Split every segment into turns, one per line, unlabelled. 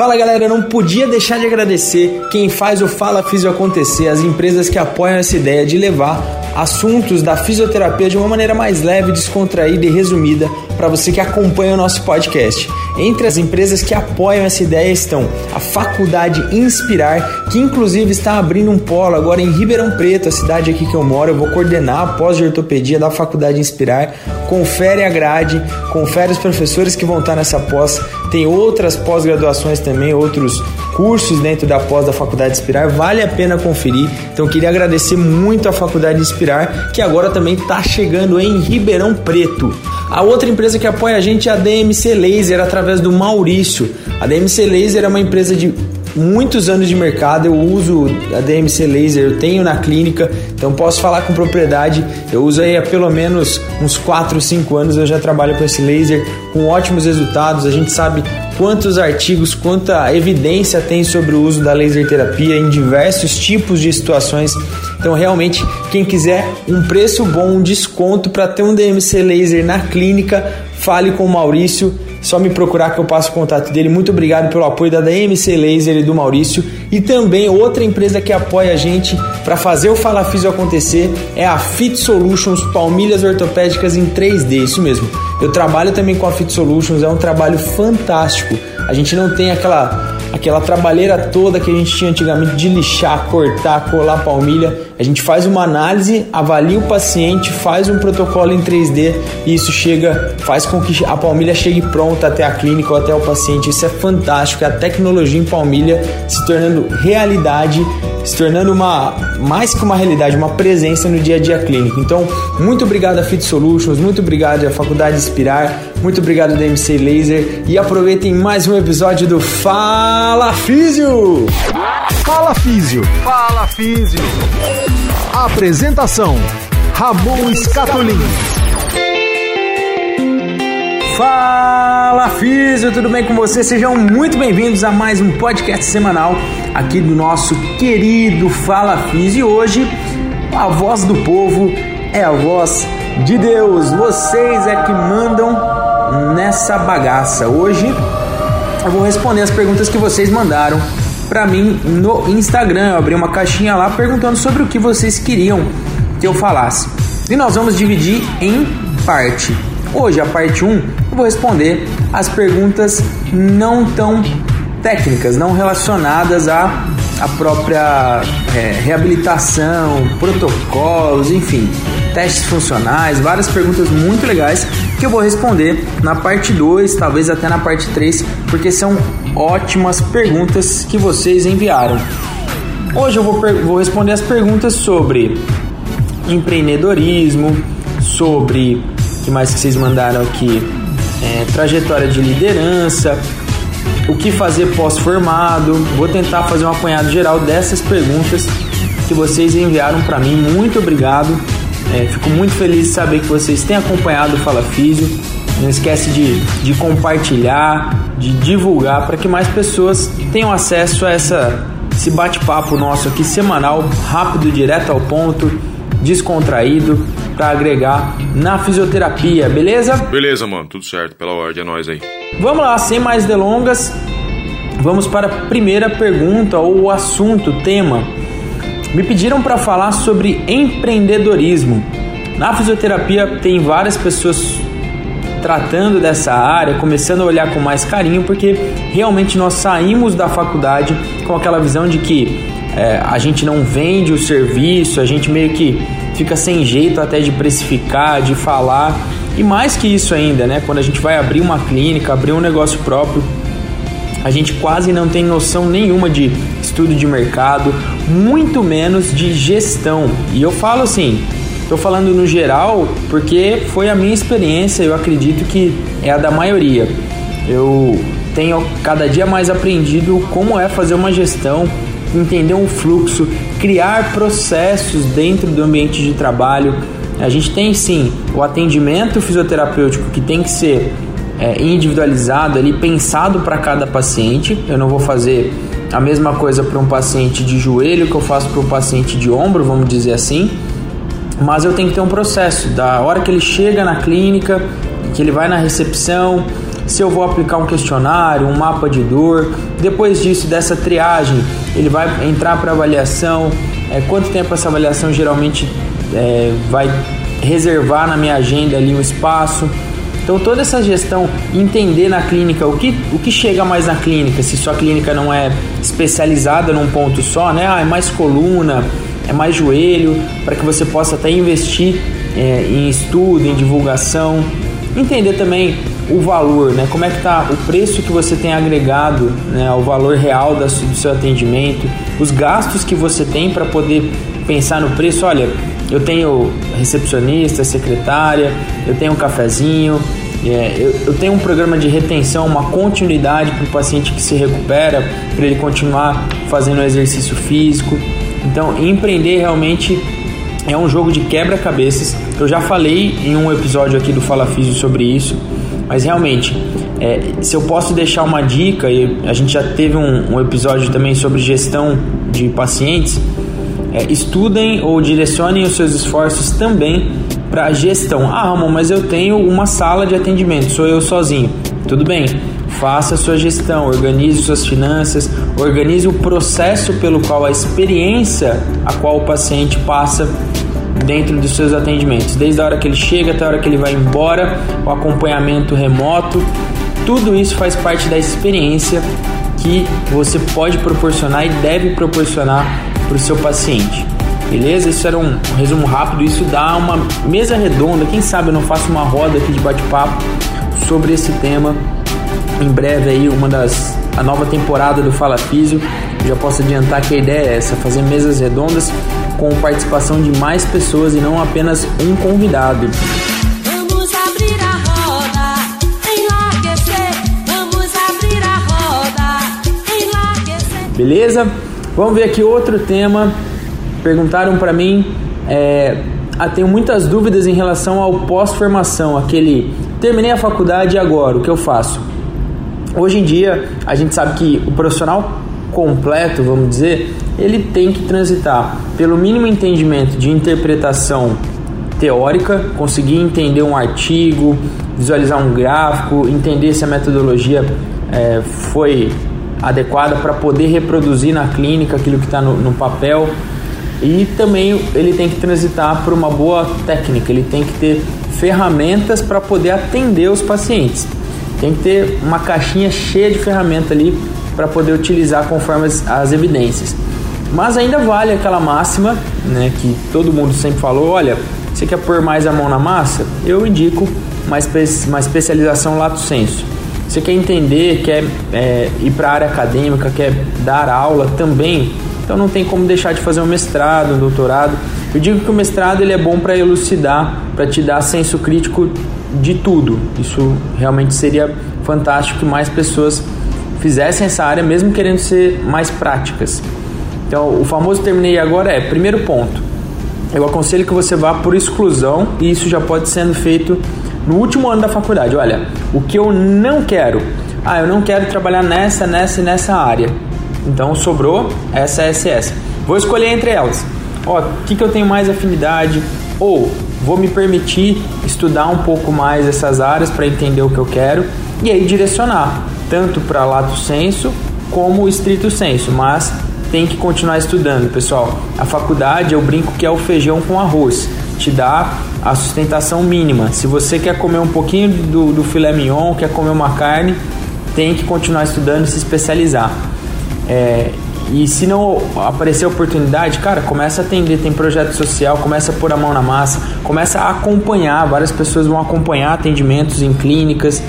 Fala galera, não podia deixar de agradecer quem faz o Fala Físio acontecer, as empresas que apoiam essa ideia de levar assuntos da fisioterapia de uma maneira mais leve, descontraída e resumida para você que acompanha o nosso podcast. Entre as empresas que apoiam essa ideia estão a Faculdade Inspirar, que inclusive está abrindo um polo agora em Ribeirão Preto, a cidade aqui que eu moro. Eu vou coordenar a pós de ortopedia da Faculdade Inspirar. Confere a grade, confere os professores que vão estar nessa pós. Tem outras pós-graduações também, outros cursos dentro da pós da Faculdade Inspirar. Vale a pena conferir. Então queria agradecer muito à Faculdade Inspirar, que agora também está chegando em Ribeirão Preto. A outra empresa que apoia a gente é a DMC Laser através do Maurício. A DMC Laser é uma empresa de muitos anos de mercado, eu uso a DMC Laser, eu tenho na clínica, então posso falar com propriedade. Eu uso aí há pelo menos uns 4, 5 anos, eu já trabalho com esse laser com ótimos resultados. A gente sabe quantos artigos, quanta evidência tem sobre o uso da laser terapia em diversos tipos de situações. Então, realmente, quem quiser um preço bom, um desconto para ter um DMC laser na clínica, fale com o Maurício. Só me procurar que eu passo o contato dele. Muito obrigado pelo apoio da DMC Laser e do Maurício. E também outra empresa que apoia a gente para fazer o Fala Físio acontecer é a Fit Solutions Palmilhas Ortopédicas em 3D. Isso mesmo. Eu trabalho também com a Fit Solutions, é um trabalho fantástico. A gente não tem aquela aquela trabalheira toda que a gente tinha antigamente de lixar, cortar, colar palmilha. A gente faz uma análise, avalia o paciente, faz um protocolo em 3D e isso chega, faz com que a palmilha chegue pronta até a clínica ou até o paciente. Isso é fantástico, é a tecnologia em palmilha se tornando realidade, se tornando uma mais que uma realidade, uma presença no dia a dia clínico. Então, muito obrigado a Fit Solutions, muito obrigado à Faculdade Inspirar, muito obrigado da MC Laser e aproveitem mais um episódio do Fala Físio.
Fala Físio.
Fala Físio.
Apresentação: Ramon Scatolin.
Fala Físio, tudo bem com você? Sejam muito bem-vindos a mais um podcast semanal aqui do nosso querido Fala Físio. E hoje a voz do povo é a voz de Deus. Vocês é que mandam nessa bagaça. Hoje eu vou responder as perguntas que vocês mandaram para mim no Instagram. Eu abri uma caixinha lá perguntando sobre o que vocês queriam que eu falasse. E nós vamos dividir em parte. Hoje, a parte 1, eu vou responder as perguntas não tão técnicas, não relacionadas à, à própria é, reabilitação, protocolos, enfim, testes funcionais, várias perguntas muito legais que eu vou responder na parte 2, talvez até na parte 3, porque são ótimas perguntas que vocês enviaram. Hoje eu vou, vou responder as perguntas sobre empreendedorismo, sobre que mais que vocês mandaram aqui, é, trajetória de liderança, o que fazer pós-formado. Vou tentar fazer um apanhado geral dessas perguntas que vocês enviaram para mim. Muito obrigado. É, fico muito feliz de saber que vocês têm acompanhado o Fala Físio. Não esquece de, de compartilhar, de divulgar para que mais pessoas tenham acesso a essa, esse bate-papo nosso aqui semanal, rápido, direto ao ponto, descontraído, para agregar na fisioterapia, beleza?
Beleza, mano, tudo certo, pela ordem, é nóis aí.
Vamos lá, sem mais delongas, vamos para a primeira pergunta ou assunto, tema. Me pediram para falar sobre empreendedorismo. Na fisioterapia tem várias pessoas tratando dessa área, começando a olhar com mais carinho, porque realmente nós saímos da faculdade com aquela visão de que é, a gente não vende o serviço, a gente meio que fica sem jeito até de precificar, de falar. E mais que isso ainda, né? Quando a gente vai abrir uma clínica, abrir um negócio próprio, a gente quase não tem noção nenhuma de estudo de mercado, muito menos de gestão. E eu falo assim, estou falando no geral porque foi a minha experiência, eu acredito que é a da maioria. Eu tenho cada dia mais aprendido como é fazer uma gestão, entender um fluxo, criar processos dentro do ambiente de trabalho. A gente tem sim o atendimento fisioterapêutico que tem que ser é, individualizado ali, pensado para cada paciente. Eu não vou fazer a mesma coisa para um paciente de joelho que eu faço para um paciente de ombro, vamos dizer assim. Mas eu tenho que ter um processo da hora que ele chega na clínica, que ele vai na recepção, se eu vou aplicar um questionário, um mapa de dor. Depois disso, dessa triagem, ele vai entrar para avaliação. É, quanto tempo essa avaliação geralmente é, vai reservar na minha agenda ali um espaço? Então toda essa gestão, entender na clínica o que, o que chega mais na clínica, se sua clínica não é especializada num ponto só, né? Ah, é mais coluna, é mais joelho, para que você possa até investir é, em estudo, em divulgação. Entender também o valor, né? Como é que está o preço que você tem agregado, né? O valor real do seu atendimento, os gastos que você tem para poder pensar no preço. Olha, eu tenho recepcionista, secretária, eu tenho um cafezinho, é, eu, eu, tenho um programa de retenção, uma continuidade para o paciente que se recupera, para ele continuar fazendo exercício físico. Então, empreender realmente é um jogo de quebra-cabeças. Eu já falei em um episódio aqui do Fala Físio sobre isso, mas realmente, é, se eu posso deixar uma dica, e a gente já teve um, um episódio também sobre gestão de pacientes, é, estudem ou direcionem os seus esforços também para gestão. Ah, Ramon, mas eu tenho uma sala de atendimento, sou eu sozinho. Tudo bem, faça a sua gestão, organize suas finanças, organize o processo pelo qual a experiência a qual o paciente passa dentro dos seus atendimentos, desde a hora que ele chega até a hora que ele vai embora, o acompanhamento remoto, tudo isso faz parte da experiência que você pode proporcionar e deve proporcionar para o seu paciente. Beleza? Isso era um resumo rápido. Isso dá uma mesa redonda. Quem sabe eu não faço uma roda aqui de bate-papo sobre esse tema. Em breve aí uma das a nova temporada do Fala Físio. Já posso adiantar que a ideia é essa, fazer mesas redondas com participação de mais pessoas e não apenas um convidado. Roda. Beleza? Vamos ver aqui outro tema perguntaram para mim, é, ah, tenho muitas dúvidas em relação ao pós-formação, aquele terminei a faculdade e agora, o que eu faço? Hoje em dia, a gente sabe que o profissional completo, vamos dizer, ele tem que transitar pelo mínimo entendimento de interpretação teórica, conseguir entender um artigo, visualizar um gráfico, entender se a metodologia é, foi adequada para poder reproduzir na clínica aquilo que está no, no papel e também ele tem que transitar por uma boa técnica, ele tem que ter ferramentas para poder atender os pacientes. Tem que ter uma caixinha cheia de ferramentas ali para poder utilizar conforme as, as, evidências. Mas ainda vale aquela máxima, né, que todo mundo sempre falou, olha, você quer pôr mais a mão na massa? Eu indico uma, espe uma especialização lato senso. Você quer entender, quer é, ir para a área acadêmica, quer dar aula também, então não tem como deixar de fazer um mestrado, um doutorado. Eu digo que o mestrado ele é bom para elucidar, para te dar senso crítico de tudo. Isso realmente seria fantástico que mais pessoas fizessem essa área, mesmo querendo ser mais práticas. Então, o famoso terminei agora é, primeiro ponto, eu aconselho que você vá por exclusão e isso já pode sendo feito no último ano da faculdade. Olha, o que eu não quero, ah, eu não quero trabalhar nessa, nessa e nessa área. Então sobrou essa, essa. Vou escolher entre elas. Ó, o que, que eu tenho mais afinidade? Ou vou me permitir estudar um pouco mais essas áreas para entender o que eu quero e aí direcionar tanto para lato senso como estrito senso, mas tem que continuar estudando, pessoal. A faculdade eu brinco que é o feijão com arroz, te dá a sustentação mínima. Se você quer comer um pouquinho do, do filé mignon, quer comer uma carne, tem que continuar estudando e se especializar. É, e se não aparecer oportunidade, cara, começa a atender, tem projeto social, começa a pôr a mão na massa, começa a acompanhar, várias pessoas vão acompanhar atendimentos em clínicas,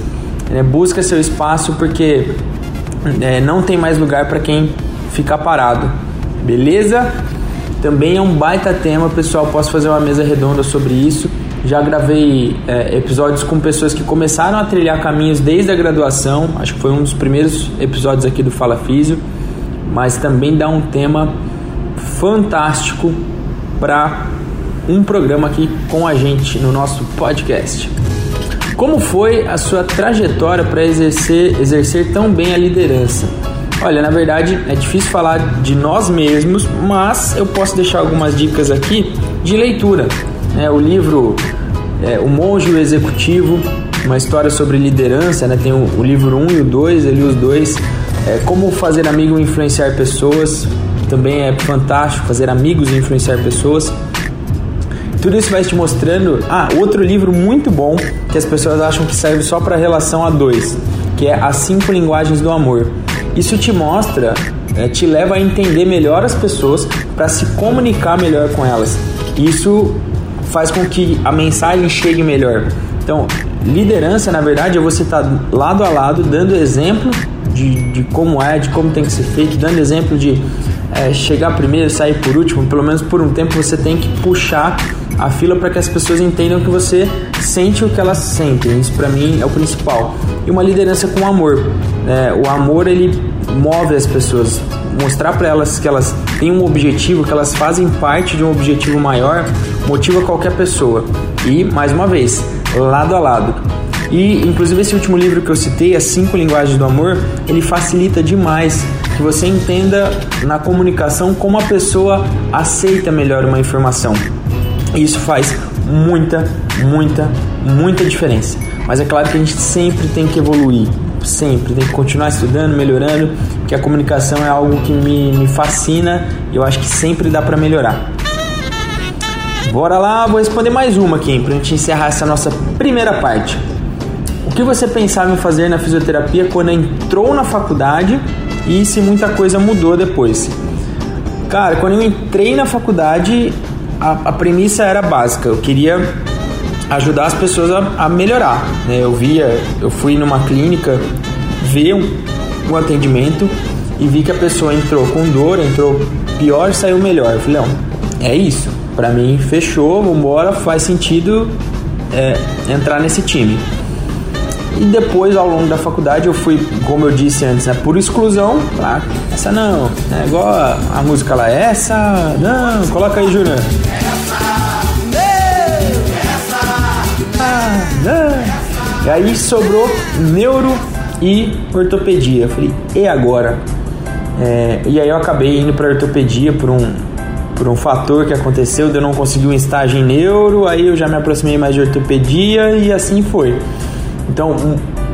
né? busca seu espaço porque é, não tem mais lugar para quem ficar parado, beleza? Também é um baita tema, pessoal, posso fazer uma mesa redonda sobre isso. Já gravei é, episódios com pessoas que começaram a trilhar caminhos desde a graduação, acho que foi um dos primeiros episódios aqui do Fala Físio mas também dá um tema fantástico para um programa aqui com a gente no nosso podcast. Como foi a sua trajetória para exercer, exercer tão bem a liderança? Olha, na verdade é difícil falar de nós mesmos, mas eu posso deixar algumas dicas aqui de leitura. É, o livro é, O Monge o Executivo uma história sobre liderança, né? Tem o, o livro 1 um e o 2, ele os dois. É, como fazer amigo e influenciar pessoas. Também é fantástico fazer amigos e influenciar pessoas. Tudo isso vai te mostrando. Ah, outro livro muito bom que as pessoas acham que serve só para relação a dois, que é As Cinco Linguagens do Amor. Isso te mostra, é, te leva a entender melhor as pessoas para se comunicar melhor com elas. Isso faz com que a mensagem chegue melhor. Então, liderança, na verdade, é você estar tá lado a lado, dando exemplo de, de como é, de como tem que ser feito, dando exemplo de é, chegar primeiro, sair por último. Pelo menos por um tempo você tem que puxar a fila para que as pessoas entendam que você sente o que elas sentem. Isso para mim é o principal. E uma liderança com amor. É, o amor ele move as pessoas, mostrar para elas que elas têm um objetivo, que elas fazem parte de um objetivo maior, motiva qualquer pessoa. E mais uma vez, lado a lado. E inclusive esse último livro que eu citei, As Cinco Linguagens do Amor, ele facilita demais que você entenda na comunicação como a pessoa aceita melhor uma informação. Isso faz muita, muita, muita diferença. Mas é claro que a gente sempre tem que evoluir, sempre tem que continuar estudando, melhorando, que a comunicação é algo que me, me fascina e eu acho que sempre dá para melhorar. Bora lá, vou responder mais uma aqui para a gente encerrar essa nossa primeira parte. O que você pensava em fazer na fisioterapia quando entrou na faculdade e se muita coisa mudou depois? Cara, quando eu entrei na faculdade, a, a premissa era básica. Eu queria ajudar as pessoas a, a melhorar. Né? Eu via, eu fui numa clínica ver um, um atendimento e vi que a pessoa entrou com dor, entrou pior, saiu melhor. Eu falei, não, é isso. Para mim, fechou, vambora, faz sentido é, entrar nesse time. E depois, ao longo da faculdade, eu fui, como eu disse antes, né, por exclusão. Ah, essa não, é igual a, a música lá, essa não, coloca aí, Júnior. Ah, não. E aí sobrou neuro e ortopedia. Eu falei, e agora? É, e aí eu acabei indo para ortopedia por um, por um fator que aconteceu de eu não conseguir um estágio em neuro, aí eu já me aproximei mais de ortopedia e assim foi. Então,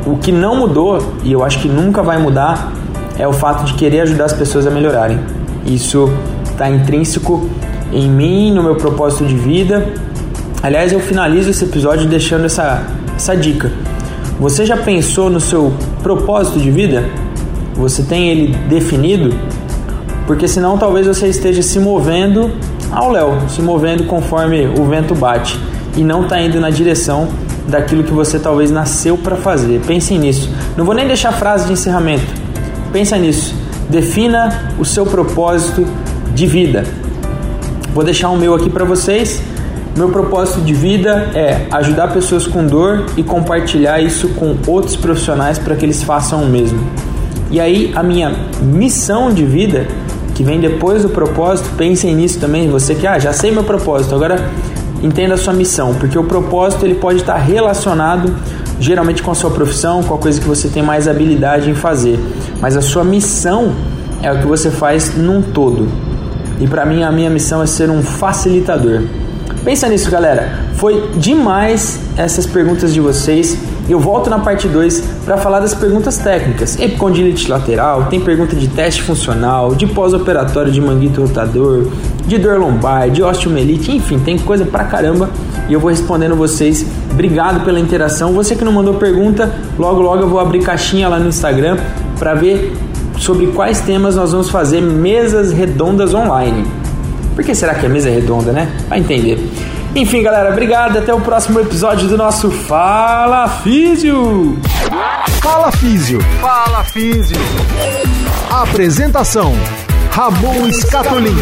o que não mudou, e eu acho que nunca vai mudar, é o fato de querer ajudar as pessoas a melhorarem. Isso está intrínseco em mim, no meu propósito de vida. Aliás, eu finalizo esse episódio deixando essa, essa dica. Você já pensou no seu propósito de vida? Você tem ele definido? Porque senão talvez você esteja se movendo ao léu, se movendo conforme o vento bate e não está indo na direção daquilo que você talvez nasceu para fazer. Pensem nisso. Não vou nem deixar frase de encerramento. Pensa nisso. Defina o seu propósito de vida. Vou deixar o meu aqui para vocês. Meu propósito de vida é ajudar pessoas com dor e compartilhar isso com outros profissionais para que eles façam o mesmo. E aí, a minha missão de vida, que vem depois do propósito, pensem nisso também. Você que, ah, já sei meu propósito, agora entenda a sua missão, porque o propósito ele pode estar relacionado geralmente com a sua profissão, com a coisa que você tem mais habilidade em fazer, mas a sua missão é o que você faz num todo. E para mim a minha missão é ser um facilitador. Pensa nisso, galera. Foi demais essas perguntas de vocês. Eu volto na parte 2 para falar das perguntas técnicas. Epicondilite lateral, tem pergunta de teste funcional, de pós-operatório de manguito rotador, de dor lombar, de osteomelite, enfim, tem coisa pra caramba e eu vou respondendo vocês. Obrigado pela interação. Você que não mandou pergunta, logo logo eu vou abrir caixinha lá no Instagram para ver sobre quais temas nós vamos fazer mesas redondas online. Por que será que é mesa redonda, né? Vai entender. Enfim, galera, obrigado. Até o próximo episódio do nosso Fala Físio.
Fala Físio.
Fala Físio.
Apresentação: Ramon Scatolin.